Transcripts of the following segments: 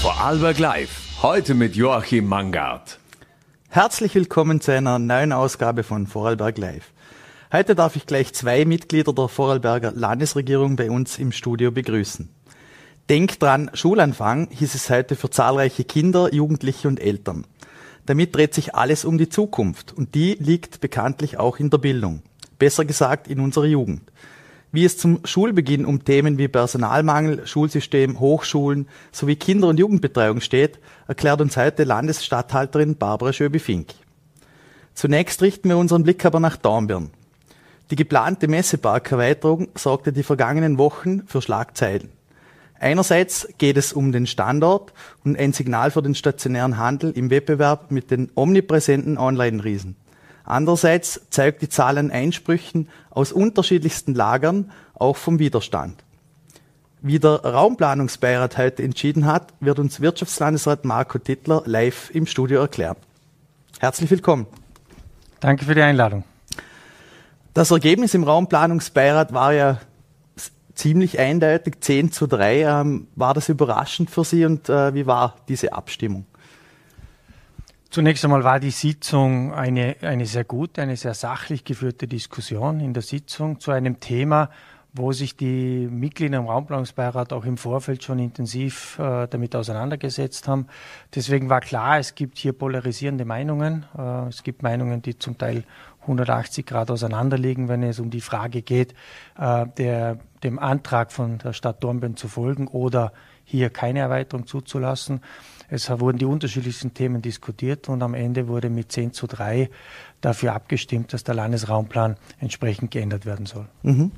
Vorarlberg Live. Heute mit Joachim Mangard. Herzlich willkommen zu einer neuen Ausgabe von Vorarlberg Live. Heute darf ich gleich zwei Mitglieder der Vorarlberger Landesregierung bei uns im Studio begrüßen. Denk dran, Schulanfang hieß es heute für zahlreiche Kinder, Jugendliche und Eltern. Damit dreht sich alles um die Zukunft und die liegt bekanntlich auch in der Bildung. Besser gesagt in unserer Jugend. Wie es zum Schulbeginn um Themen wie Personalmangel, Schulsystem, Hochschulen sowie Kinder- und Jugendbetreuung steht, erklärt uns heute Landesstatthalterin Barbara Schöbi-Fink. Zunächst richten wir unseren Blick aber nach Dornbirn. Die geplante Messeparkerweiterung sorgte die vergangenen Wochen für Schlagzeilen. Einerseits geht es um den Standort und ein Signal für den stationären Handel im Wettbewerb mit den omnipräsenten Online-Riesen. Andererseits zeigt die Zahl an Einsprüchen aus unterschiedlichsten Lagern auch vom Widerstand. Wie der Raumplanungsbeirat heute entschieden hat, wird uns Wirtschaftslandesrat Marco Tittler live im Studio erklären. Herzlich willkommen. Danke für die Einladung. Das Ergebnis im Raumplanungsbeirat war ja ziemlich eindeutig, 10 zu 3. Ähm, war das überraschend für Sie und äh, wie war diese Abstimmung? Zunächst einmal war die Sitzung eine, eine sehr gute, eine sehr sachlich geführte Diskussion in der Sitzung zu einem Thema, wo sich die Mitglieder im Raumplanungsbeirat auch im Vorfeld schon intensiv äh, damit auseinandergesetzt haben. Deswegen war klar, es gibt hier polarisierende Meinungen. Äh, es gibt Meinungen, die zum Teil 180 Grad auseinanderliegen, wenn es um die Frage geht, äh, der, dem Antrag von der Stadt Dornbirn zu folgen oder hier keine Erweiterung zuzulassen. Es wurden die unterschiedlichsten Themen diskutiert und am Ende wurde mit 10 zu 3 dafür abgestimmt, dass der Landesraumplan entsprechend geändert werden soll. Mhm.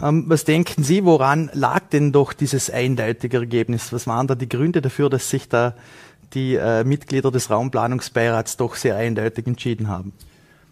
Ähm, was denken Sie, woran lag denn doch dieses eindeutige Ergebnis? Was waren da die Gründe dafür, dass sich da die äh, Mitglieder des Raumplanungsbeirats doch sehr eindeutig entschieden haben?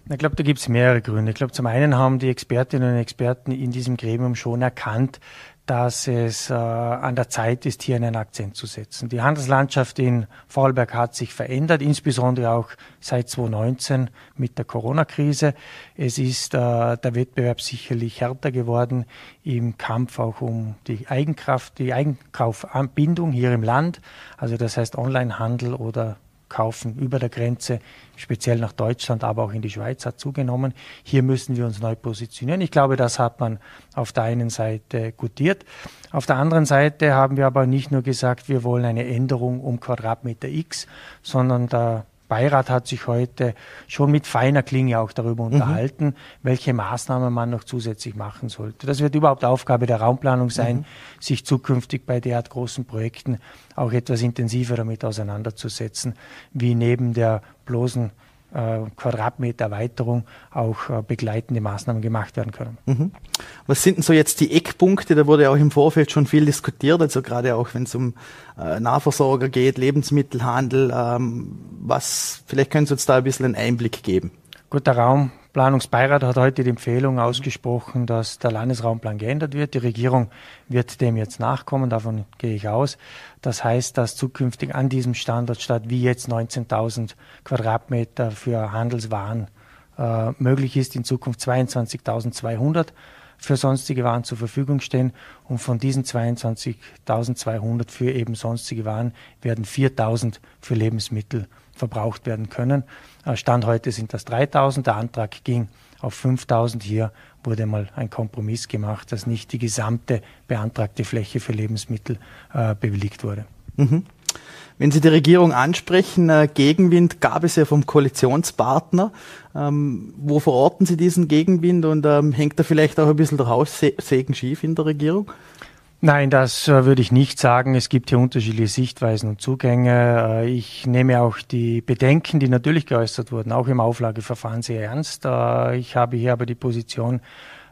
Ich glaube, da gibt es mehrere Gründe. Ich glaube, zum einen haben die Expertinnen und Experten in diesem Gremium schon erkannt, dass es äh, an der Zeit ist, hier einen Akzent zu setzen. Die Handelslandschaft in Vorarlberg hat sich verändert, insbesondere auch seit 2019 mit der Corona-Krise. Es ist äh, der Wettbewerb sicherlich härter geworden im Kampf auch um die Eigenkraft, die Eigenkaufanbindung hier im Land. Also das heißt Onlinehandel oder Kaufen über der Grenze, speziell nach Deutschland, aber auch in die Schweiz hat zugenommen. Hier müssen wir uns neu positionieren. Ich glaube, das hat man auf der einen Seite gutiert. Auf der anderen Seite haben wir aber nicht nur gesagt, wir wollen eine Änderung um Quadratmeter X, sondern da Beirat hat sich heute schon mit feiner Klinge auch darüber mhm. unterhalten, welche Maßnahmen man noch zusätzlich machen sollte. Das wird überhaupt Aufgabe der Raumplanung sein, mhm. sich zukünftig bei derart großen Projekten auch etwas intensiver damit auseinanderzusetzen, wie neben der bloßen Quadratmeter Erweiterung auch äh, begleitende Maßnahmen gemacht werden können. Mhm. Was sind denn so jetzt die Eckpunkte? Da wurde auch im Vorfeld schon viel diskutiert, also gerade auch wenn es um äh, Nahversorger geht, Lebensmittelhandel. Ähm, was, vielleicht können Sie uns da ein bisschen einen Einblick geben. Gut, der Raum Planungsbeirat hat heute die Empfehlung ausgesprochen, dass der Landesraumplan geändert wird. Die Regierung wird dem jetzt nachkommen, davon gehe ich aus. Das heißt, dass zukünftig an diesem Standort statt wie jetzt 19.000 Quadratmeter für Handelswaren äh, möglich ist, in Zukunft 22.200 für sonstige Waren zur Verfügung stehen. Und von diesen 22.200 für eben sonstige Waren werden 4.000 für Lebensmittel verbraucht werden können. Äh, Stand heute sind das 3000. Der Antrag ging auf 5000. Hier wurde mal ein Kompromiss gemacht, dass nicht die gesamte beantragte Fläche für Lebensmittel äh, bewilligt wurde. Mhm. Wenn Sie die Regierung ansprechen, äh, Gegenwind gab es ja vom Koalitionspartner. Ähm, wo verorten Sie diesen Gegenwind und ähm, hängt da vielleicht auch ein bisschen der Haussegen schief in der Regierung? Nein, das äh, würde ich nicht sagen. Es gibt hier unterschiedliche Sichtweisen und Zugänge. Äh, ich nehme auch die Bedenken, die natürlich geäußert wurden, auch im Auflageverfahren sehr ernst. Äh, ich habe hier aber die Position,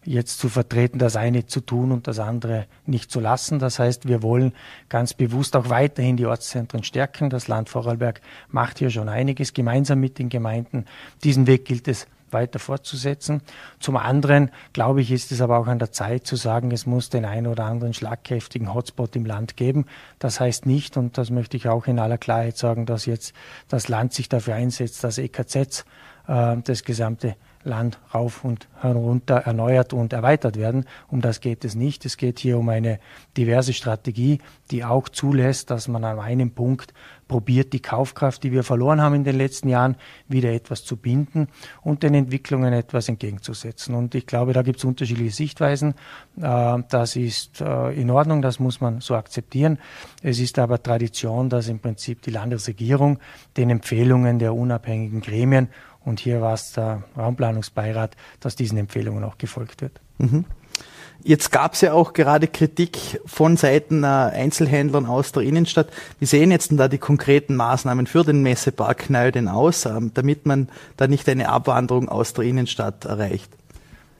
jetzt zu vertreten, das eine zu tun und das andere nicht zu lassen. Das heißt, wir wollen ganz bewusst auch weiterhin die Ortszentren stärken. Das Land Vorarlberg macht hier schon einiges gemeinsam mit den Gemeinden. Diesen Weg gilt es weiter fortzusetzen. Zum anderen, glaube ich, ist es aber auch an der Zeit zu sagen, es muss den einen oder anderen schlagkräftigen Hotspot im Land geben. Das heißt nicht, und das möchte ich auch in aller Klarheit sagen, dass jetzt das Land sich dafür einsetzt, dass EKZs äh, das gesamte Land rauf und herunter erneuert und erweitert werden. Um das geht es nicht. Es geht hier um eine diverse Strategie, die auch zulässt, dass man an einem Punkt probiert, die Kaufkraft, die wir verloren haben in den letzten Jahren, wieder etwas zu binden und den Entwicklungen etwas entgegenzusetzen. Und ich glaube, da gibt es unterschiedliche Sichtweisen. Äh, das ist äh, in Ordnung, das muss man so akzeptieren. Es ist aber Tradition, dass im Prinzip die Landesregierung den Empfehlungen der unabhängigen Gremien und hier war es der Raumplanungsbeirat, dass diesen Empfehlungen auch gefolgt wird. Mhm. Jetzt gab es ja auch gerade Kritik von Seiten äh, Einzelhändlern aus der Innenstadt. Wie sehen jetzt denn da die konkreten Maßnahmen für den Messepark Neuden aus, ähm, damit man da nicht eine Abwanderung aus der Innenstadt erreicht?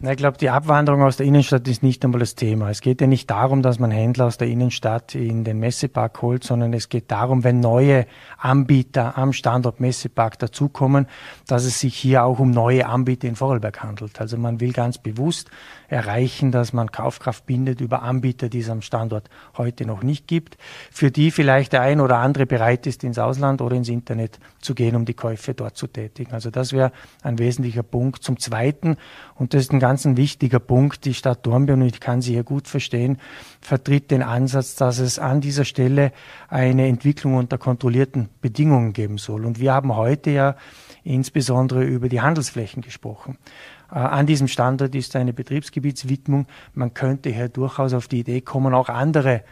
Na, ich glaube, die Abwanderung aus der Innenstadt ist nicht einmal das Thema. Es geht ja nicht darum, dass man Händler aus der Innenstadt in den Messepark holt, sondern es geht darum, wenn neue Anbieter am Standort Messepark dazukommen, dass es sich hier auch um neue Anbieter in Vorarlberg handelt. Also man will ganz bewusst erreichen, dass man Kaufkraft bindet über Anbieter, die es am Standort heute noch nicht gibt, für die vielleicht der ein oder andere bereit ist, ins Ausland oder ins Internet zu gehen, um die Käufe dort zu tätigen. Also das wäre ein wesentlicher Punkt. Zum Zweiten, und das ist ein ganz ein wichtiger Punkt, die Stadt Dornbirn, und ich kann sie hier gut verstehen, vertritt den Ansatz, dass es an dieser Stelle eine Entwicklung unter kontrollierten Bedingungen geben soll. Und wir haben heute ja insbesondere über die Handelsflächen gesprochen. Äh, an diesem Standort ist eine Betriebsgebietswidmung. Man könnte hier durchaus auf die Idee kommen, auch andere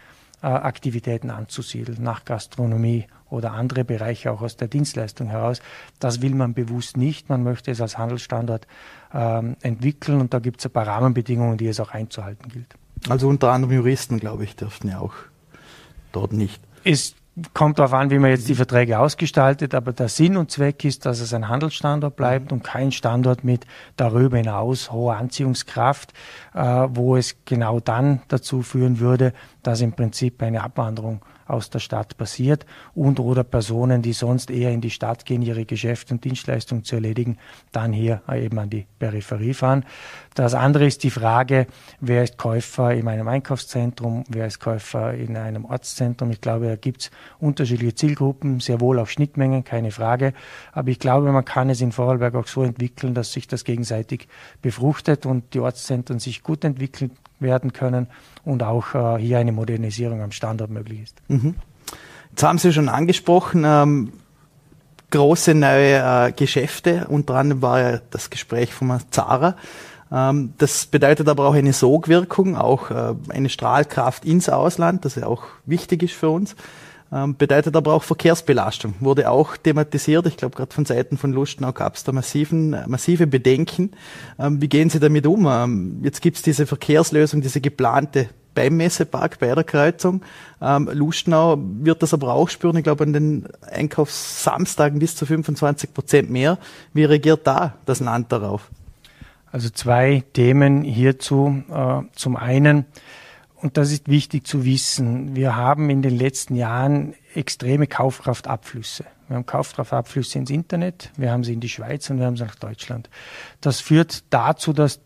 äh, Aktivitäten anzusiedeln, nach Gastronomie oder andere Bereiche auch aus der Dienstleistung heraus. Das will man bewusst nicht. Man möchte es als Handelsstandort ähm, entwickeln und da gibt es ein paar Rahmenbedingungen, die es auch einzuhalten gilt. Also unter anderem Juristen, glaube ich, dürften ja auch dort nicht. Ist kommt darauf an, wie man jetzt die Verträge ausgestaltet, aber der Sinn und Zweck ist, dass es ein Handelsstandort bleibt und kein Standort mit darüber hinaus hoher Anziehungskraft, äh, wo es genau dann dazu führen würde, dass im Prinzip eine Abwanderung aus der Stadt passiert und oder Personen, die sonst eher in die Stadt gehen, ihre Geschäfte und Dienstleistungen zu erledigen, dann hier eben an die Peripherie fahren. Das andere ist die Frage, wer ist Käufer in einem Einkaufszentrum, wer ist Käufer in einem Ortszentrum. Ich glaube, da gibt es unterschiedliche Zielgruppen, sehr wohl auch Schnittmengen, keine Frage. Aber ich glaube, man kann es in Vorarlberg auch so entwickeln, dass sich das gegenseitig befruchtet und die Ortszentren sich gut entwickeln werden können und auch äh, hier eine Modernisierung am Standort möglich ist. Mhm. Jetzt haben Sie schon angesprochen, ähm, große neue äh, Geschäfte. Unter anderem war ja das Gespräch von Zara. Ähm, das bedeutet aber auch eine Sogwirkung, auch äh, eine Strahlkraft ins Ausland, das ja auch wichtig ist für uns. Ähm, bedeutet aber auch Verkehrsbelastung, wurde auch thematisiert. Ich glaube, gerade von Seiten von Lustenau gab es da massiven, massive Bedenken. Ähm, wie gehen Sie damit um? Jetzt gibt es diese Verkehrslösung, diese geplante beim Messepark, bei der Kreuzung. Ähm, Lustenau wird das aber auch spüren. Ich glaube, an den Einkaufssamstagen bis zu 25 Prozent mehr. Wie reagiert da das Land darauf? Also zwei Themen hierzu. Äh, zum einen, und das ist wichtig zu wissen, wir haben in den letzten Jahren extreme Kaufkraftabflüsse. Wir haben Kaufkraftabflüsse ins Internet, wir haben sie in die Schweiz und wir haben sie nach Deutschland. Das führt dazu, dass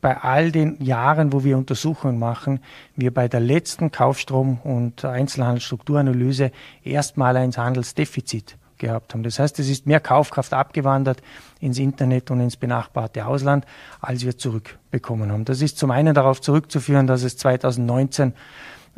bei all den Jahren, wo wir Untersuchungen machen, wir bei der letzten Kaufstrom- und Einzelhandelsstrukturanalyse erstmal ein Handelsdefizit gehabt haben. Das heißt, es ist mehr Kaufkraft abgewandert ins Internet und ins benachbarte Ausland, als wir zurückbekommen haben. Das ist zum einen darauf zurückzuführen, dass es 2019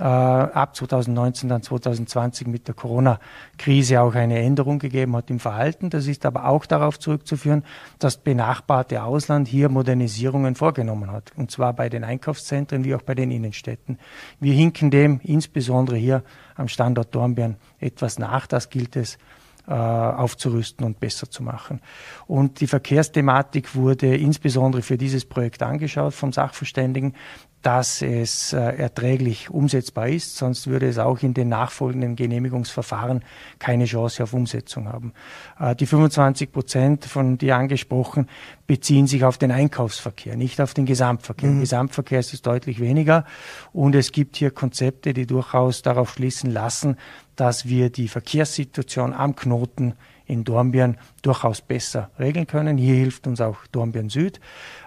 äh, ab 2019, dann 2020 mit der Corona-Krise auch eine Änderung gegeben hat im Verhalten. Das ist aber auch darauf zurückzuführen, dass benachbarte Ausland hier Modernisierungen vorgenommen hat. Und zwar bei den Einkaufszentren wie auch bei den Innenstädten. Wir hinken dem insbesondere hier am Standort Dornbirn etwas nach. Das gilt es aufzurüsten und besser zu machen. Und die Verkehrsthematik wurde insbesondere für dieses Projekt angeschaut vom Sachverständigen, dass es äh, erträglich umsetzbar ist, sonst würde es auch in den nachfolgenden Genehmigungsverfahren keine Chance auf Umsetzung haben. Äh, die 25 Prozent, von dir angesprochen, beziehen sich auf den Einkaufsverkehr, nicht auf den Gesamtverkehr. Mhm. Gesamtverkehr ist es deutlich weniger und es gibt hier Konzepte, die durchaus darauf schließen lassen, dass wir die Verkehrssituation am Knoten in Dornbirn durchaus besser regeln können. Hier hilft uns auch Dornbirn Süd.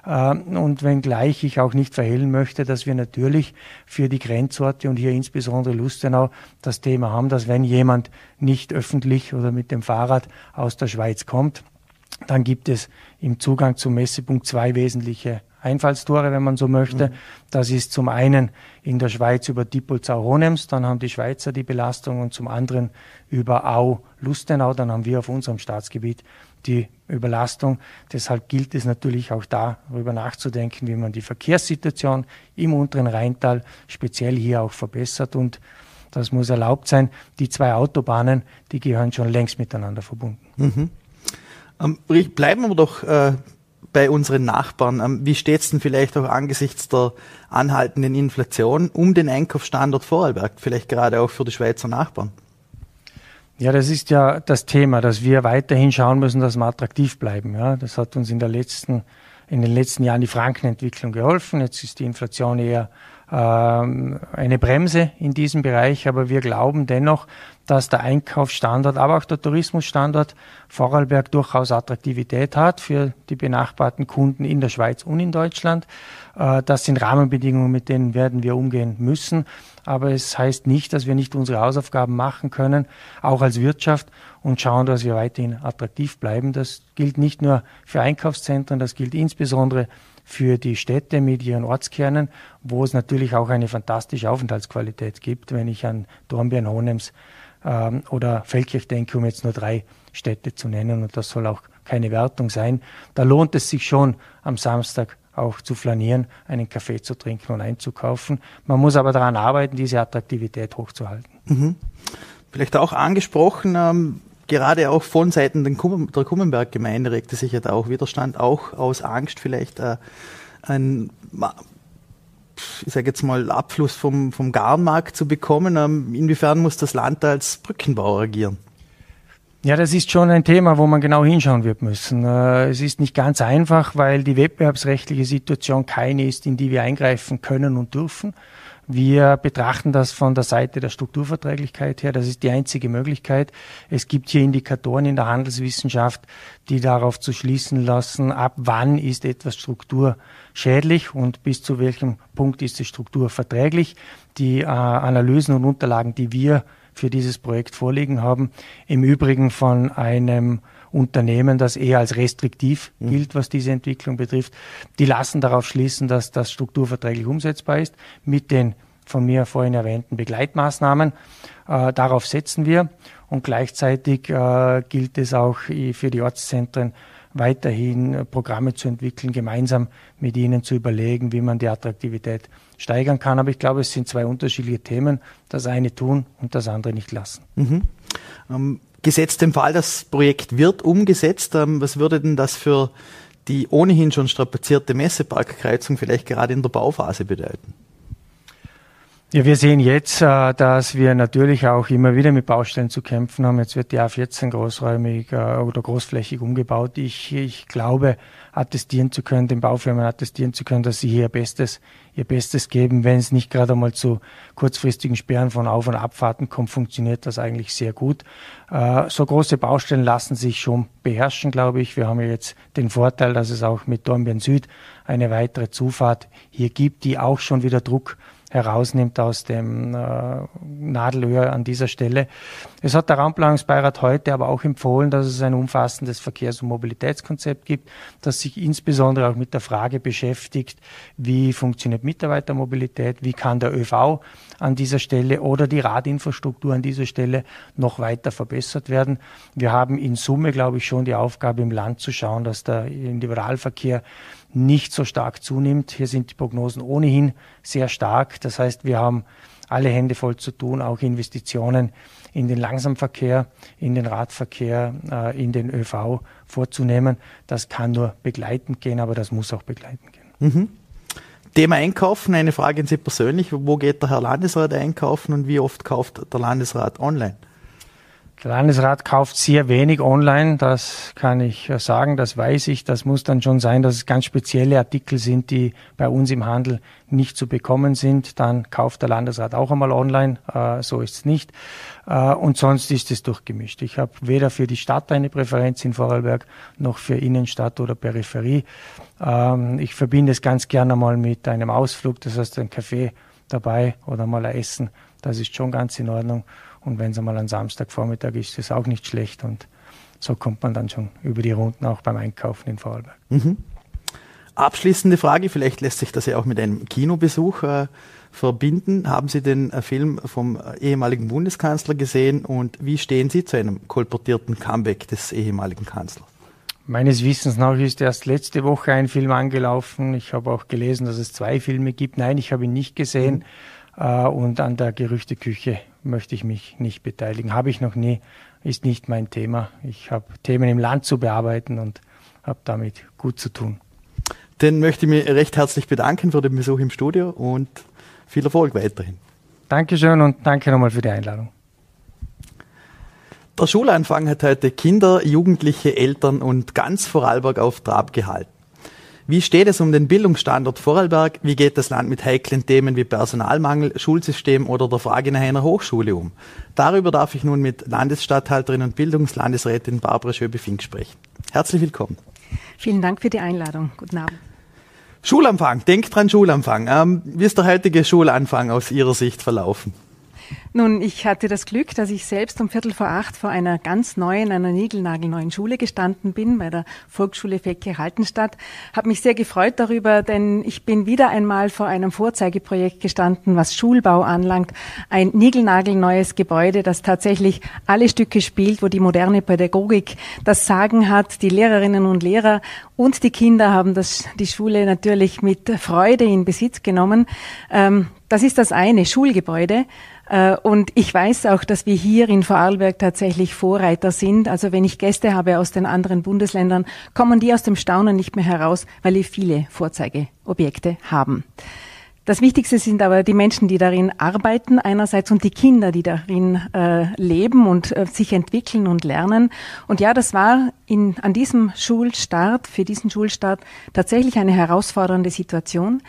Ähm, und wenngleich ich auch nicht verhehlen möchte, dass wir natürlich für die Grenzorte und hier insbesondere Lustenau das Thema haben, dass wenn jemand nicht öffentlich oder mit dem Fahrrad aus der Schweiz kommt, Dann gibt es im Zugang zum Messepunkt zwei wesentliche Einfallstore, wenn man so möchte. Mhm. Das ist zum einen in der Schweiz über Diepolzau-Honems, dann haben die Schweizer die Belastung und zum anderen über Au-Lustenau, dann haben wir auf unserem Staatsgebiet die Überlastung. Deshalb gilt es natürlich auch darüber nachzudenken, wie man die Verkehrssituation im unteren Rheintal speziell hier auch verbessert und das muss erlaubt sein. Die zwei Autobahnen, die gehören schon längst miteinander verbunden. Mhm. Ähm, bleiben wir doch äh, bei unseren Nachbarn. Ähm, wie steht es denn vielleicht auch angesichts der anhaltenden Inflation um den Einkaufsstandort Vorarlberg, vielleicht gerade auch für die Schweizer Nachbarn? Ja, das ist ja das Thema, dass wir weiterhin schauen müssen, dass wir attraktiv bleiben. Ja, das hat uns in, der letzten, in den letzten Jahren die Frankenentwicklung geholfen. Jetzt ist die Inflation eher ähm, eine Bremse in diesem Bereich, aber wir glauben dennoch, dass der Einkaufsstandort, aber auch der Tourismusstandort Vorarlberg durchaus Attraktivität hat für die benachbarten Kunden in der Schweiz und in Deutschland. Äh, das sind Rahmenbedingungen, mit denen werden wir umgehen müssen. Aber es heißt nicht, dass wir nicht unsere Hausaufgaben machen können, auch als Wirtschaft und schauen, dass wir weiterhin attraktiv bleiben. Das gilt nicht nur für Einkaufszentren, das gilt insbesondere für die Städte mit ihren Ortskernen, wo es natürlich auch eine fantastische Aufenthaltsqualität gibt. Wenn ich an Dornbirn, Honems ähm, oder Feldkirch denke, um jetzt nur drei Städte zu nennen, und das soll auch keine Wertung sein, da lohnt es sich schon am Samstag auch zu flanieren, einen Kaffee zu trinken und einzukaufen. Man muss aber daran arbeiten, diese Attraktivität hochzuhalten. Mhm. Vielleicht auch angesprochen, ähm, gerade auch von Seiten der Kummenberg-Gemeinde regte sich ja da auch Widerstand, auch aus Angst vielleicht äh, ein ich sage jetzt mal, Abfluss vom, vom Garnmarkt zu bekommen. Ähm, inwiefern muss das Land als Brückenbauer agieren? Ja, das ist schon ein Thema, wo man genau hinschauen wird müssen. Äh, es ist nicht ganz einfach, weil die wettbewerbsrechtliche Situation keine ist, in die wir eingreifen können und dürfen. Wir betrachten das von der Seite der Strukturverträglichkeit her. Das ist die einzige Möglichkeit. Es gibt hier Indikatoren in der Handelswissenschaft, die darauf zu schließen lassen, ab wann ist etwas strukturschädlich und bis zu welchem Punkt ist es strukturverträglich. Die äh, Analysen und Unterlagen, die wir für dieses Projekt vorliegen haben, im Übrigen von einem Unternehmen, das eher als restriktiv mhm. gilt, was diese Entwicklung betrifft. Die lassen darauf schließen, dass das strukturverträglich umsetzbar ist mit den von mir vorhin erwähnten Begleitmaßnahmen. Äh, darauf setzen wir und gleichzeitig äh, gilt es auch für die Ortszentren weiterhin Programme zu entwickeln, gemeinsam mit ihnen zu überlegen, wie man die Attraktivität steigern kann. Aber ich glaube, es sind zwei unterschiedliche Themen. Das eine tun und das andere nicht lassen. Mhm. Ähm, Gesetzt im Fall, das Projekt wird umgesetzt, ähm, was würde denn das für die ohnehin schon strapazierte Messeparkkreuzung vielleicht gerade in der Bauphase bedeuten? Ja, wir sehen jetzt, äh, dass wir natürlich auch immer wieder mit Baustellen zu kämpfen haben. Jetzt wird die A14 großräumig äh, oder großflächig umgebaut. Ich, ich glaube, attestieren zu können, den Baufirmen attestieren zu können, dass sie hier ihr Bestes, ihr Bestes geben. Wenn es nicht gerade einmal zu kurzfristigen Sperren von Auf- und Abfahrten kommt, funktioniert das eigentlich sehr gut. Äh, so große Baustellen lassen sich schon beherrschen, glaube ich. Wir haben ja jetzt den Vorteil, dass es auch mit Dornbirn Süd eine weitere Zufahrt hier gibt, die auch schon wieder Druck herausnimmt aus dem äh, Nadelöhr an dieser Stelle. Es hat der Raumplanungsbeirat heute aber auch empfohlen, dass es ein umfassendes Verkehrs- und Mobilitätskonzept gibt, das sich insbesondere auch mit der Frage beschäftigt, wie funktioniert Mitarbeitermobilität, wie kann der ÖV an dieser Stelle oder die Radinfrastruktur an dieser Stelle noch weiter verbessert werden. Wir haben in Summe, glaube ich, schon die Aufgabe im Land zu schauen, dass der Individualverkehr nicht so stark zunimmt. Hier sind die Prognosen ohnehin sehr stark. Das heißt, wir haben alle Hände voll zu tun, auch Investitionen in den Langsamverkehr, in den Radverkehr, äh, in den ÖV vorzunehmen. Das kann nur begleitend gehen, aber das muss auch begleitend gehen. Mhm. Thema Einkaufen, eine Frage an Sie persönlich. Wo geht der Herr Landesrat einkaufen und wie oft kauft der Landesrat online? Der Landesrat kauft sehr wenig online, das kann ich sagen, das weiß ich. Das muss dann schon sein, dass es ganz spezielle Artikel sind, die bei uns im Handel nicht zu bekommen sind. Dann kauft der Landesrat auch einmal online, äh, so ist es nicht. Äh, und sonst ist es durchgemischt. Ich habe weder für die Stadt eine Präferenz in Vorarlberg noch für Innenstadt oder Peripherie. Ähm, ich verbinde es ganz gerne mal mit einem Ausflug, das heißt ein Kaffee dabei oder mal ein Essen. Das ist schon ganz in Ordnung. Und wenn es einmal ein Samstagvormittag ist, ist es auch nicht schlecht. Und so kommt man dann schon über die Runden auch beim Einkaufen in Vorarlberg. Mhm. Abschließende Frage, vielleicht lässt sich das ja auch mit einem Kinobesuch äh, verbinden. Haben Sie den äh, Film vom äh, ehemaligen Bundeskanzler gesehen und wie stehen Sie zu einem kolportierten Comeback des ehemaligen Kanzlers? Meines Wissens nach ist erst letzte Woche ein Film angelaufen. Ich habe auch gelesen, dass es zwei Filme gibt. Nein, ich habe ihn nicht gesehen. Mhm. Äh, und an der Gerüchteküche möchte ich mich nicht beteiligen. Habe ich noch nie, ist nicht mein Thema. Ich habe Themen im Land zu bearbeiten und habe damit gut zu tun. Dann möchte ich mich recht herzlich bedanken für den Besuch im Studio und viel Erfolg weiterhin. Dankeschön und danke nochmal für die Einladung. Der Schulanfang hat heute Kinder, Jugendliche, Eltern und ganz Vorarlberg auf Trab gehalten. Wie steht es um den Bildungsstandort Vorarlberg? Wie geht das Land mit heiklen Themen wie Personalmangel, Schulsystem oder der Frage nach einer Hochschule um? Darüber darf ich nun mit Landesstatthalterin und Bildungslandesrätin Barbara Schöbe-Fink sprechen. Herzlich willkommen. Vielen Dank für die Einladung. Guten Abend. Schulanfang, denkt dran Schulanfang. Ähm, wie ist der heutige Schulanfang aus Ihrer Sicht verlaufen? Nun, ich hatte das Glück, dass ich selbst um Viertel vor acht vor einer ganz neuen, einer niegelnagelneuen Schule gestanden bin, bei der Volksschule Fecke Haltenstadt. Habe mich sehr gefreut darüber, denn ich bin wieder einmal vor einem Vorzeigeprojekt gestanden, was Schulbau anlangt. Ein niegelnagelneues Gebäude, das tatsächlich alle Stücke spielt, wo die moderne Pädagogik das Sagen hat. Die Lehrerinnen und Lehrer und die Kinder haben das, die Schule natürlich mit Freude in Besitz genommen. Ähm, das ist das eine, Schulgebäude. Äh, und ich weiß auch, dass wir hier in Vorarlberg tatsächlich Vorreiter sind. Also wenn ich Gäste habe aus den anderen Bundesländern, kommen die aus dem Staunen nicht mehr heraus, weil wir viele Vorzeigeobjekte haben. Das Wichtigste sind aber die Menschen, die darin arbeiten einerseits und die Kinder, die darin äh, leben und äh, sich entwickeln und lernen. Und ja, das war in, an diesem Schulstart, für diesen Schulstart tatsächlich eine herausfordernde Situation.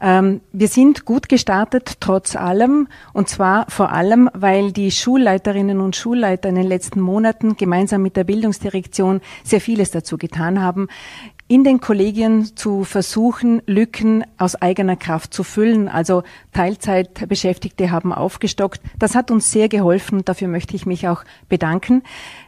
Ähm, wir sind gut gestartet, trotz allem. Und zwar vor allem, weil die Schulleiterinnen und Schulleiter in den letzten Monaten gemeinsam mit der Bildungsdirektion sehr vieles dazu getan haben in den Kollegien zu versuchen, Lücken aus eigener Kraft zu füllen. Also Teilzeitbeschäftigte haben aufgestockt. Das hat uns sehr geholfen. Dafür möchte ich mich auch bedanken.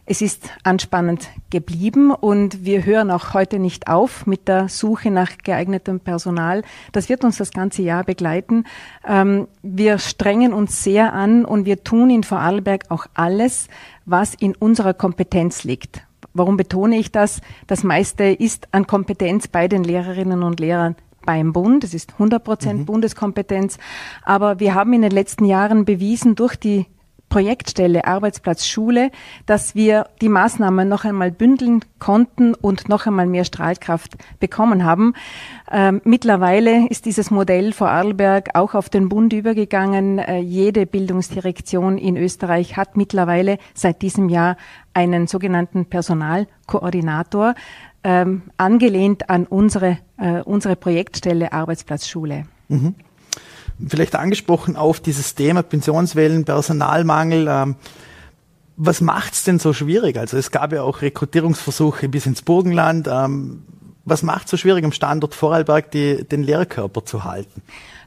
Es ist anspannend geblieben und wir hören auch heute nicht auf mit der Suche nach geeignetem Personal. Das wird uns das ganze Jahr begleiten. Ähm, wir strengen uns sehr an und wir tun in Vorarlberg auch alles, was in unserer Kompetenz liegt. Warum betone ich das? Das meiste ist an Kompetenz bei den Lehrerinnen und Lehrern beim Bund. Das ist 100 Prozent mhm. Bundeskompetenz. Aber wir haben in den letzten Jahren bewiesen durch die Projektstelle Arbeitsplatz Schule, dass wir die Maßnahmen noch einmal bündeln konnten und noch einmal mehr Strahlkraft bekommen haben. Ähm, mittlerweile ist dieses Modell Vorarlberg auch auf den Bund übergegangen. Äh, jede Bildungsdirektion in Österreich hat mittlerweile seit diesem Jahr einen sogenannten Personalkoordinator, ähm, angelehnt an unsere, äh, unsere Projektstelle Arbeitsplatz Schule. Mhm vielleicht angesprochen auf dieses Thema Pensionswellen, Personalmangel. Ähm, was macht's denn so schwierig? Also es gab ja auch Rekrutierungsversuche bis ins Burgenland. Ähm, was macht so schwierig am Standort Vorarlberg, die, den Lehrkörper zu halten?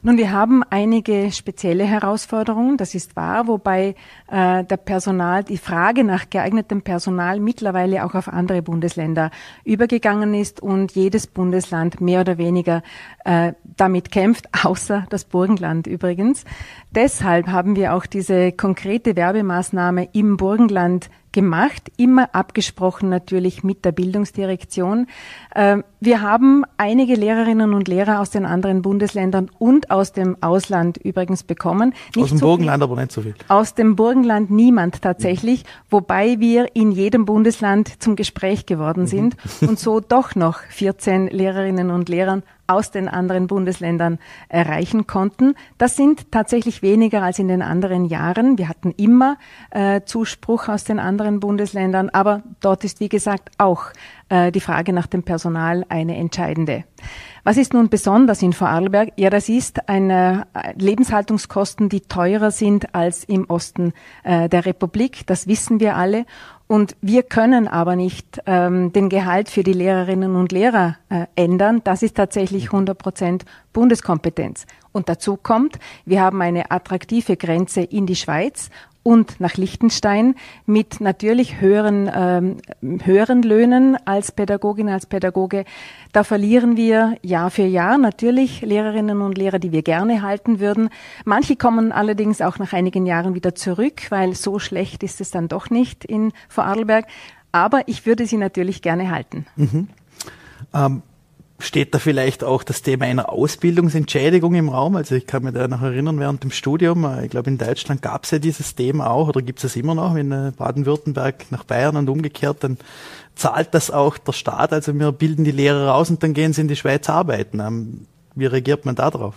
Nun, wir haben einige spezielle Herausforderungen, das ist wahr, wobei äh, der Personal, die Frage nach geeignetem Personal mittlerweile auch auf andere Bundesländer übergegangen ist und jedes Bundesland mehr oder weniger äh, damit kämpft, außer das Burgenland übrigens. Deshalb haben wir auch diese konkrete Werbemaßnahme im Burgenland gemacht, immer abgesprochen natürlich mit der Bildungsdirektion. Ähm, wir haben einige Lehrerinnen und Lehrer aus den anderen Bundesländern und aus dem Ausland übrigens bekommen. Nicht aus dem so Burgenland aber nicht so viel. Aus dem Burgenland niemand tatsächlich, wobei wir in jedem Bundesland zum Gespräch geworden mhm. sind und so doch noch 14 Lehrerinnen und Lehrern aus den anderen Bundesländern erreichen konnten. Das sind tatsächlich weniger als in den anderen Jahren. Wir hatten immer äh, Zuspruch aus den anderen Bundesländern, aber dort ist, wie gesagt, auch äh, die Frage nach dem Personal eine entscheidende. Was ist nun besonders in Vorarlberg? Ja, das ist eine äh, Lebenshaltungskosten, die teurer sind als im Osten äh, der Republik. Das wissen wir alle. Und wir können aber nicht ähm, den Gehalt für die Lehrerinnen und Lehrer äh, ändern. Das ist tatsächlich 100 Prozent Bundeskompetenz. Und dazu kommt, wir haben eine attraktive Grenze in die Schweiz und nach Liechtenstein mit natürlich höheren, ähm, höheren Löhnen als Pädagogin, als Pädagoge. Da verlieren wir Jahr für Jahr natürlich Lehrerinnen und Lehrer, die wir gerne halten würden. Manche kommen allerdings auch nach einigen Jahren wieder zurück, weil so schlecht ist es dann doch nicht in Vorarlberg. Aber ich würde sie natürlich gerne halten. Mhm. Ähm steht da vielleicht auch das Thema einer Ausbildungsentschädigung im Raum? Also ich kann mich da noch erinnern, während dem Studium, äh, ich glaube in Deutschland gab es ja dieses Thema auch oder gibt es es immer noch, wenn äh, Baden-Württemberg nach Bayern und umgekehrt, dann zahlt das auch der Staat. Also wir bilden die Lehrer raus und dann gehen sie in die Schweiz arbeiten. Ähm, wie reagiert man da drauf?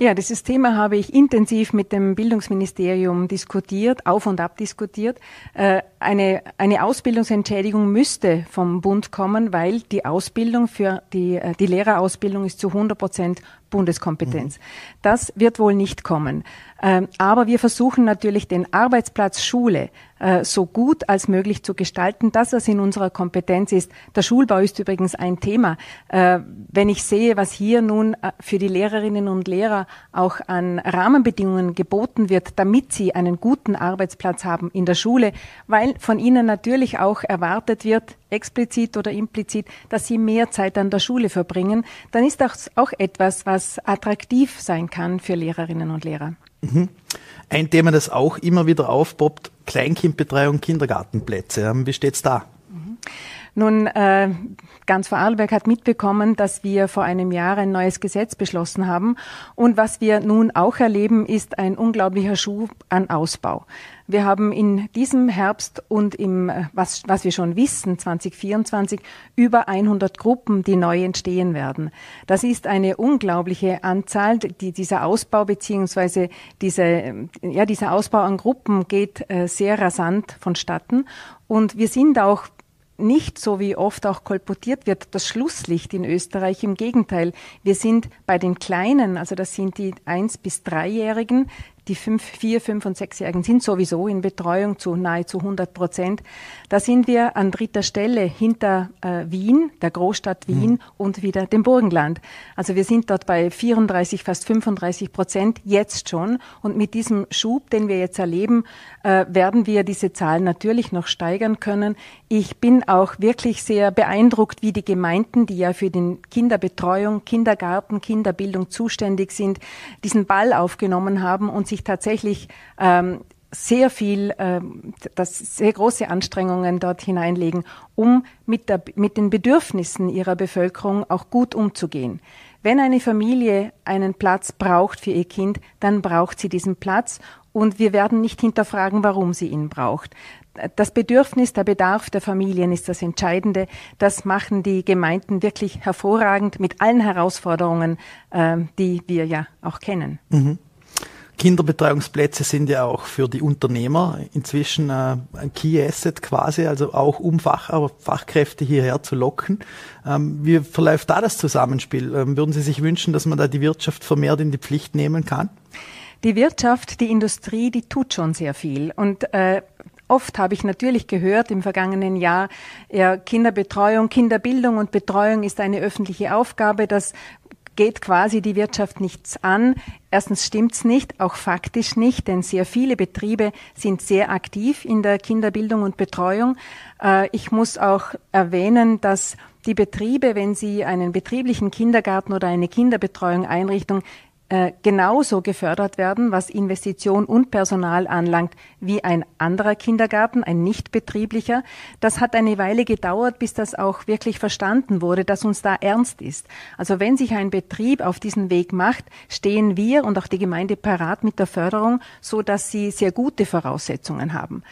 Ja, dieses Thema habe ich intensiv mit dem Bildungsministerium diskutiert, auf und ab diskutiert. Äh, eine, eine Ausbildungsentschädigung müsste vom Bund kommen, weil die Ausbildung für die, äh, die Lehrerausbildung ist zu 100 Prozent Bundeskompetenz. Das wird wohl nicht kommen. Ähm, aber wir versuchen natürlich den Arbeitsplatz Schule äh, so gut als möglich zu gestalten, dass es in unserer Kompetenz ist. Der Schulbau ist übrigens ein Thema. Äh, wenn ich sehe, was hier nun äh, für die Lehrerinnen und Lehrer auch an Rahmenbedingungen geboten wird, damit sie einen guten Arbeitsplatz haben in der Schule, weil von ihnen natürlich auch erwartet wird, explizit oder implizit, dass sie mehr Zeit an der Schule verbringen, dann ist das auch etwas, was attraktiv sein kann für Lehrerinnen und Lehrer. Mhm. Ein Thema, das auch immer wieder aufpoppt, Kleinkindbetreuung, Kindergartenplätze. Ähm, wie steht's da? Mhm. Nun, äh, ganz Vorarlberg hat mitbekommen, dass wir vor einem Jahr ein neues Gesetz beschlossen haben. Und was wir nun auch erleben, ist ein unglaublicher Schub an Ausbau. Wir haben in diesem Herbst und im, äh, was, was wir schon wissen, 2024, über 100 Gruppen, die neu entstehen werden. Das ist eine unglaubliche Anzahl. Die, dieser Ausbau beziehungsweise diese, ja, dieser Ausbau an Gruppen geht äh, sehr rasant vonstatten. Und wir sind auch nicht so wie oft auch kolportiert wird, das Schlusslicht in Österreich. Im Gegenteil, wir sind bei den Kleinen, also das sind die eins bis dreijährigen, die fünf, vier, fünf und sechsjährigen sind sowieso in Betreuung zu nahezu 100 Prozent. Da sind wir an dritter Stelle hinter äh, Wien, der Großstadt Wien mhm. und wieder dem Burgenland. Also wir sind dort bei 34, fast 35 Prozent jetzt schon. Und mit diesem Schub, den wir jetzt erleben, äh, werden wir diese Zahlen natürlich noch steigern können. Ich bin auch wirklich sehr beeindruckt, wie die Gemeinden, die ja für den Kinderbetreuung, Kindergarten, Kinderbildung zuständig sind, diesen Ball aufgenommen haben und sich tatsächlich ähm, sehr viel, ähm, das sehr große Anstrengungen dort hineinlegen, um mit, der, mit den Bedürfnissen ihrer Bevölkerung auch gut umzugehen. Wenn eine Familie einen Platz braucht für ihr Kind, dann braucht sie diesen Platz und wir werden nicht hinterfragen, warum sie ihn braucht. Das Bedürfnis, der Bedarf der Familien ist das Entscheidende. Das machen die Gemeinden wirklich hervorragend mit allen Herausforderungen, äh, die wir ja auch kennen. Mhm. Kinderbetreuungsplätze sind ja auch für die Unternehmer inzwischen äh, ein Key Asset quasi, also auch um Fach, aber Fachkräfte hierher zu locken. Ähm, wie verläuft da das Zusammenspiel? Ähm, würden Sie sich wünschen, dass man da die Wirtschaft vermehrt in die Pflicht nehmen kann? Die Wirtschaft, die Industrie, die tut schon sehr viel. Und äh, Oft habe ich natürlich gehört im vergangenen Jahr, ja, Kinderbetreuung, Kinderbildung und Betreuung ist eine öffentliche Aufgabe. Das geht quasi die Wirtschaft nichts an. Erstens stimmt's nicht, auch faktisch nicht, denn sehr viele Betriebe sind sehr aktiv in der Kinderbildung und Betreuung. Äh, ich muss auch erwähnen, dass die Betriebe, wenn sie einen betrieblichen Kindergarten oder eine Kinderbetreuung Einrichtung äh, genauso gefördert werden, was Investition und Personal anlangt, wie ein anderer Kindergarten, ein nicht betrieblicher. Das hat eine Weile gedauert, bis das auch wirklich verstanden wurde, dass uns da ernst ist. Also wenn sich ein Betrieb auf diesen Weg macht, stehen wir und auch die Gemeinde parat mit der Förderung, so dass sie sehr gute Voraussetzungen haben.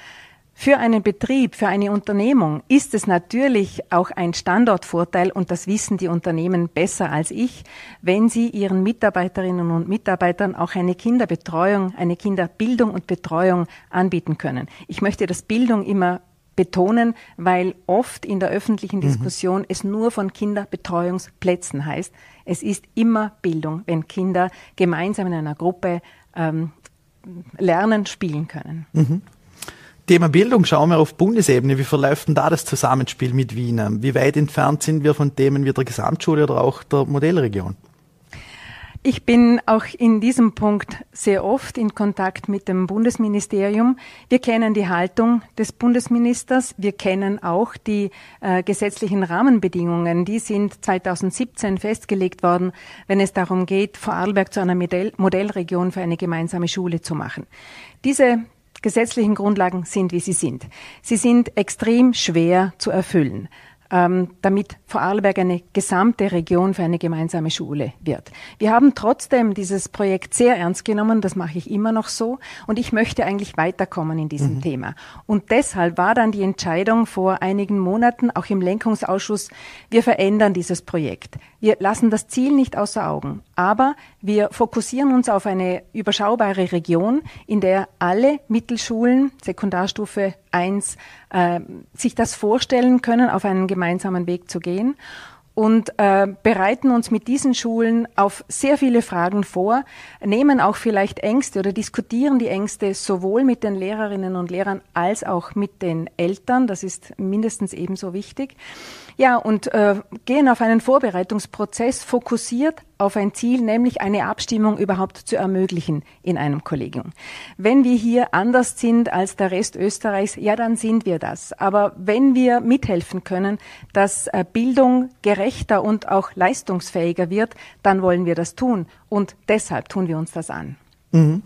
Für einen Betrieb, für eine Unternehmung ist es natürlich auch ein Standortvorteil, und das wissen die Unternehmen besser als ich, wenn sie ihren Mitarbeiterinnen und Mitarbeitern auch eine Kinderbetreuung, eine Kinderbildung und Betreuung anbieten können. Ich möchte das Bildung immer betonen, weil oft in der öffentlichen mhm. Diskussion mhm. es nur von Kinderbetreuungsplätzen heißt. Es ist immer Bildung, wenn Kinder gemeinsam in einer Gruppe ähm, lernen, spielen können. Mhm. Thema Bildung schauen wir auf Bundesebene. Wie verläuft denn da das Zusammenspiel mit Wien? Wie weit entfernt sind wir von Themen wie der Gesamtschule oder auch der Modellregion? Ich bin auch in diesem Punkt sehr oft in Kontakt mit dem Bundesministerium. Wir kennen die Haltung des Bundesministers. Wir kennen auch die äh, gesetzlichen Rahmenbedingungen. Die sind 2017 festgelegt worden, wenn es darum geht, Vorarlberg zu einer Modell Modellregion für eine gemeinsame Schule zu machen. Diese gesetzlichen Grundlagen sind, wie sie sind. Sie sind extrem schwer zu erfüllen ähm, damit Vorarlberg eine gesamte Region für eine gemeinsame Schule wird. Wir haben trotzdem dieses Projekt sehr ernst genommen, das mache ich immer noch so und ich möchte eigentlich weiterkommen in diesem mhm. Thema. Und deshalb war dann die Entscheidung vor einigen Monaten, auch im Lenkungsausschuss, wir verändern dieses Projekt. Wir lassen das Ziel nicht außer Augen, aber wir fokussieren uns auf eine überschaubare Region, in der alle Mittelschulen, Sekundarstufe 1 äh, sich das vorstellen können, auf einen gemeinsamen Weg zu gehen und äh, bereiten uns mit diesen Schulen auf sehr viele Fragen vor, nehmen auch vielleicht Ängste oder diskutieren die Ängste sowohl mit den Lehrerinnen und Lehrern als auch mit den Eltern. Das ist mindestens ebenso wichtig. Ja, und äh, gehen auf einen Vorbereitungsprozess fokussiert auf ein Ziel, nämlich eine Abstimmung überhaupt zu ermöglichen in einem Kollegium. Wenn wir hier anders sind als der Rest Österreichs, ja, dann sind wir das. Aber wenn wir mithelfen können, dass äh, Bildung gerechter und auch leistungsfähiger wird, dann wollen wir das tun. Und deshalb tun wir uns das an. Mhm.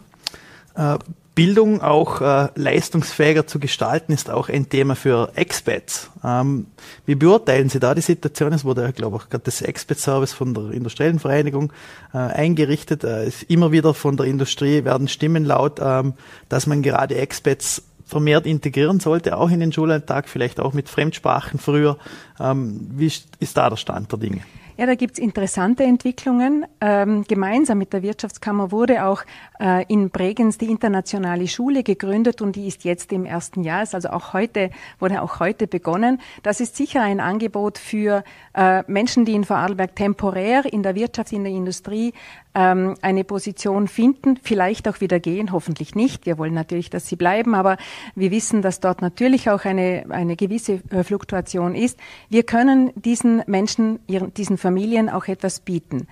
Äh, Bildung auch äh, leistungsfähiger zu gestalten, ist auch ein Thema für Expats. Ähm, wie beurteilen Sie da die Situation? Es wurde ja, glaube ich, gerade das Expat-Service von der Industriellen Vereinigung äh, eingerichtet. Äh, immer wieder von der Industrie werden Stimmen laut, ähm, dass man gerade Expats vermehrt integrieren sollte, auch in den Schulalltag, vielleicht auch mit Fremdsprachen früher. Ähm, wie ist da der Stand der Dinge? Ja, da gibt's interessante Entwicklungen. Ähm, gemeinsam mit der Wirtschaftskammer wurde auch äh, in Bregenz die internationale Schule gegründet und die ist jetzt im ersten Jahr, ist also auch heute, wurde auch heute begonnen. Das ist sicher ein Angebot für äh, Menschen, die in Vorarlberg temporär in der Wirtschaft, in der Industrie ähm, eine Position finden, vielleicht auch wieder gehen, hoffentlich nicht. Wir wollen natürlich, dass sie bleiben, aber wir wissen, dass dort natürlich auch eine, eine gewisse äh, Fluktuation ist. Wir können diesen Menschen, ihren, diesen Familien auch etwas bieten.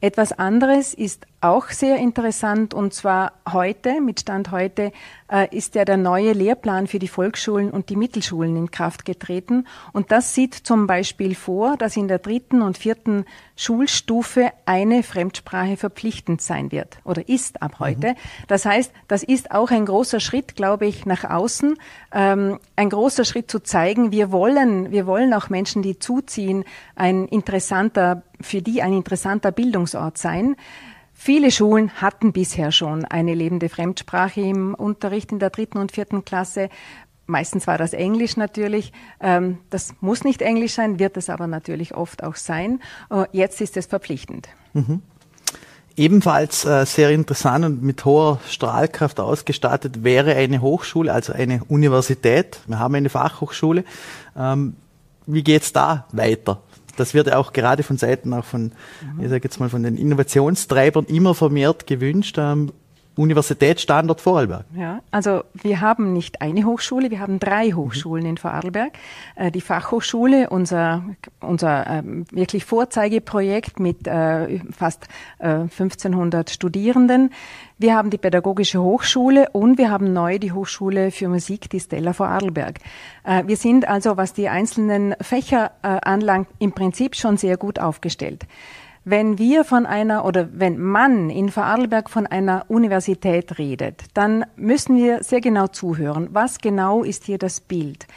Etwas anderes ist auch sehr interessant und zwar heute, mit Stand heute, äh, ist ja der neue Lehrplan für die Volksschulen und die Mittelschulen in Kraft getreten. Und das sieht zum Beispiel vor, dass in der dritten und vierten Schulstufe eine Fremdsprache verpflichtend sein wird oder ist ab mhm. heute. Mhm. Das heißt, das ist auch ein großer Schritt, glaube ich, nach außen, ähm, ein großer Schritt zu zeigen, wir wollen, wir wollen auch Menschen, die zuziehen, ein interessanter, für die ein interessanter Bildungsort sein. Viele Schulen hatten bisher schon eine lebende Fremdsprache im Unterricht in der dritten und vierten Klasse. Meistens war das Englisch natürlich. Ähm, das muss nicht Englisch sein, wird es aber natürlich oft auch sein. Äh, jetzt ist es verpflichtend. Mhm. Ebenfalls äh, sehr interessant und mit hoher Strahlkraft ausgestattet wäre eine Hochschule, also eine Universität. Wir haben eine Fachhochschule. Ähm, wie geht's da weiter? Das wird auch gerade von Seiten auch von, ich sage jetzt mal, von den Innovationstreibern immer vermehrt gewünscht. Ähm, Universitätsstandort Vorarlberg. Ja, also wir haben nicht eine Hochschule, wir haben drei Hochschulen mhm. in Vorarlberg. Äh, die Fachhochschule, unser, unser ähm, wirklich Vorzeigeprojekt mit äh, fast äh, 1500 Studierenden. Wir haben die Pädagogische Hochschule und wir haben neu die Hochschule für Musik, die Stella Vorarlberg. Äh, wir sind also, was die einzelnen Fächer äh, anlangt, im Prinzip schon sehr gut aufgestellt. Wenn wir von einer oder wenn man in Vorarlberg von einer Universität redet, dann müssen wir sehr genau zuhören. Was genau ist hier das Bild?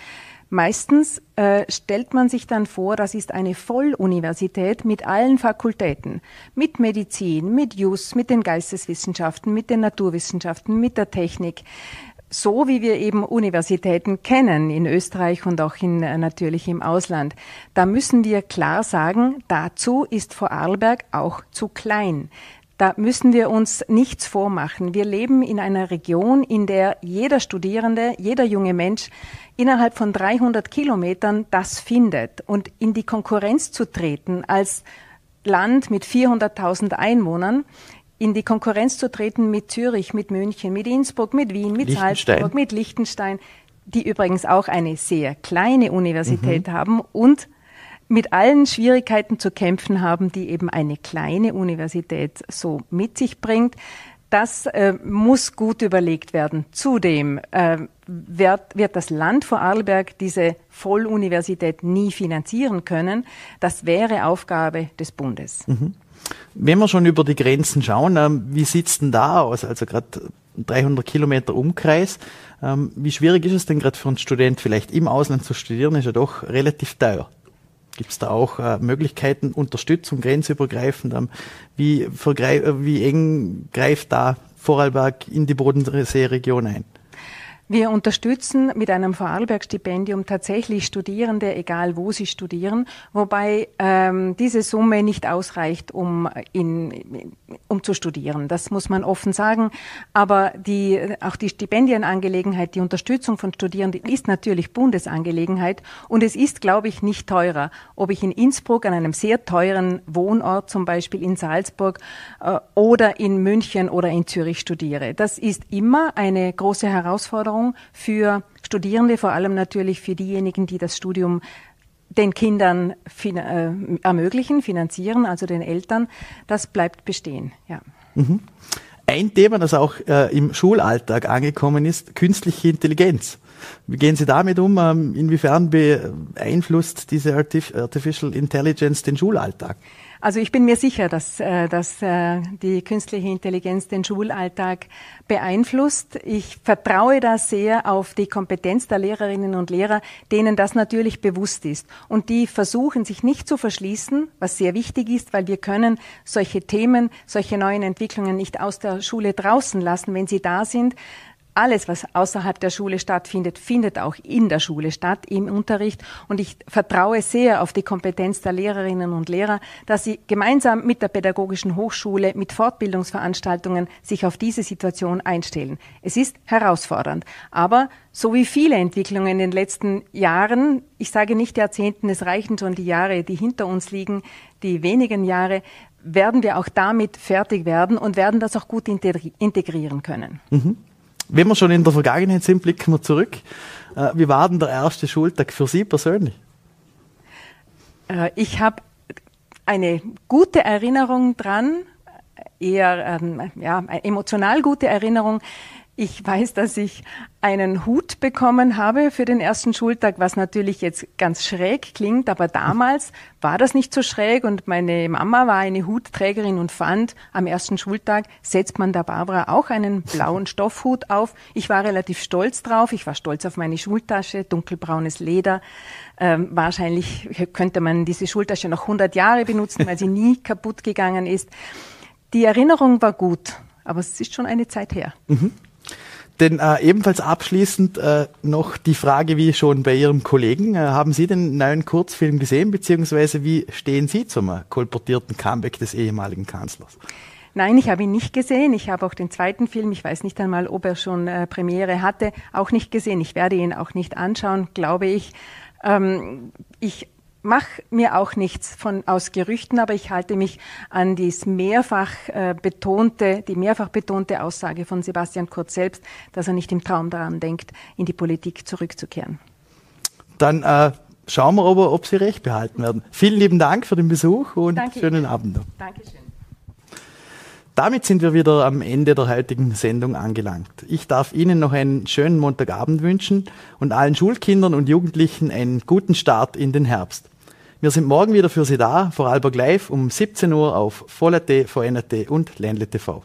Meistens äh, stellt man sich dann vor, das ist eine Volluniversität mit allen Fakultäten, mit Medizin, mit Jus, mit den Geisteswissenschaften, mit den Naturwissenschaften, mit der Technik, so wie wir eben Universitäten kennen in Österreich und auch in, äh, natürlich im Ausland. Da müssen wir klar sagen, dazu ist Vorarlberg auch zu klein. Da müssen wir uns nichts vormachen. Wir leben in einer Region, in der jeder Studierende, jeder junge Mensch innerhalb von 300 Kilometern das findet. Und in die Konkurrenz zu treten als Land mit 400.000 Einwohnern, in die Konkurrenz zu treten mit Zürich, mit München, mit Innsbruck, mit Wien, mit Salzburg, mit Liechtenstein, die übrigens auch eine sehr kleine Universität mhm. haben und mit allen Schwierigkeiten zu kämpfen haben, die eben eine kleine Universität so mit sich bringt. Das äh, muss gut überlegt werden. Zudem äh, wird, wird das Land Vorarlberg diese Volluniversität nie finanzieren können. Das wäre Aufgabe des Bundes. Mhm. Wenn wir schon über die Grenzen schauen, ähm, wie sieht's denn da aus? Also gerade 300 Kilometer Umkreis. Ähm, wie schwierig ist es denn gerade für einen Student vielleicht im Ausland zu studieren? Ist ja doch relativ teuer. Gibt es da auch äh, Möglichkeiten, Unterstützung grenzübergreifend? Ähm, wie, äh, wie eng greift da Vorarlberg in die Bodenseeregion ein? Wir unterstützen mit einem Vorarlberg-Stipendium tatsächlich Studierende, egal wo sie studieren, wobei ähm, diese Summe nicht ausreicht, um, in, um zu studieren. Das muss man offen sagen. Aber die, auch die Stipendienangelegenheit, die Unterstützung von Studierenden ist natürlich Bundesangelegenheit und es ist, glaube ich, nicht teurer, ob ich in Innsbruck an einem sehr teuren Wohnort, zum Beispiel in Salzburg äh, oder in München oder in Zürich studiere. Das ist immer eine große Herausforderung Erfahrung für Studierende, vor allem natürlich für diejenigen, die das Studium den Kindern fin äh, ermöglichen, finanzieren, also den Eltern, das bleibt bestehen. Ja. Mhm. Ein Thema, das auch äh, im Schulalltag angekommen ist, künstliche Intelligenz. Wie gehen Sie damit um? Ähm, inwiefern beeinflusst diese Artificial Intelligence den Schulalltag? Also ich bin mir sicher, dass, äh, dass äh, die künstliche Intelligenz den Schulalltag beeinflusst. Ich vertraue da sehr auf die Kompetenz der Lehrerinnen und Lehrer, denen das natürlich bewusst ist. Und die versuchen, sich nicht zu verschließen, was sehr wichtig ist, weil wir können solche Themen, solche neuen Entwicklungen nicht aus der Schule draußen lassen, wenn sie da sind alles, was außerhalb der Schule stattfindet, findet auch in der Schule statt, im Unterricht. Und ich vertraue sehr auf die Kompetenz der Lehrerinnen und Lehrer, dass sie gemeinsam mit der Pädagogischen Hochschule, mit Fortbildungsveranstaltungen sich auf diese Situation einstellen. Es ist herausfordernd. Aber so wie viele Entwicklungen in den letzten Jahren, ich sage nicht Jahrzehnten, es reichen schon die Jahre, die hinter uns liegen, die wenigen Jahre, werden wir auch damit fertig werden und werden das auch gut integrieren können. Mhm. Wenn wir schon in der Vergangenheit sind, blicken wir zurück. Äh, wie war denn der erste Schultag für Sie persönlich? Äh, ich habe eine gute Erinnerung dran, eher ähm, ja, emotional gute Erinnerung. Ich weiß, dass ich einen Hut bekommen habe für den ersten Schultag, was natürlich jetzt ganz schräg klingt, aber damals war das nicht so schräg und meine Mama war eine Hutträgerin und fand, am ersten Schultag setzt man der Barbara auch einen blauen Stoffhut auf. Ich war relativ stolz drauf. Ich war stolz auf meine Schultasche, dunkelbraunes Leder. Ähm, wahrscheinlich könnte man diese Schultasche noch 100 Jahre benutzen, weil sie nie kaputt gegangen ist. Die Erinnerung war gut, aber es ist schon eine Zeit her. Mhm. Denn äh, ebenfalls abschließend äh, noch die Frage, wie schon bei Ihrem Kollegen, äh, haben Sie den neuen Kurzfilm gesehen, beziehungsweise wie stehen Sie zum äh, kolportierten Comeback des ehemaligen Kanzlers? Nein, ich habe ihn nicht gesehen. Ich habe auch den zweiten Film, ich weiß nicht einmal, ob er schon äh, Premiere hatte, auch nicht gesehen. Ich werde ihn auch nicht anschauen, glaube ich. Ähm, ich mache mir auch nichts von aus Gerüchten, aber ich halte mich an dies mehrfach äh, betonte, die mehrfach betonte Aussage von Sebastian Kurz selbst, dass er nicht im Traum daran denkt, in die Politik zurückzukehren. Dann äh, schauen wir aber, ob Sie recht behalten werden. Vielen lieben Dank für den Besuch und Danke schönen Abend. Dankeschön. Damit sind wir wieder am Ende der heutigen Sendung angelangt. Ich darf Ihnen noch einen schönen Montagabend wünschen und allen Schulkindern und Jugendlichen einen guten Start in den Herbst. Wir sind morgen wieder für Sie da, vor Vorarlberg Live um 17 Uhr auf Voll.at, VNAT und Ländle TV.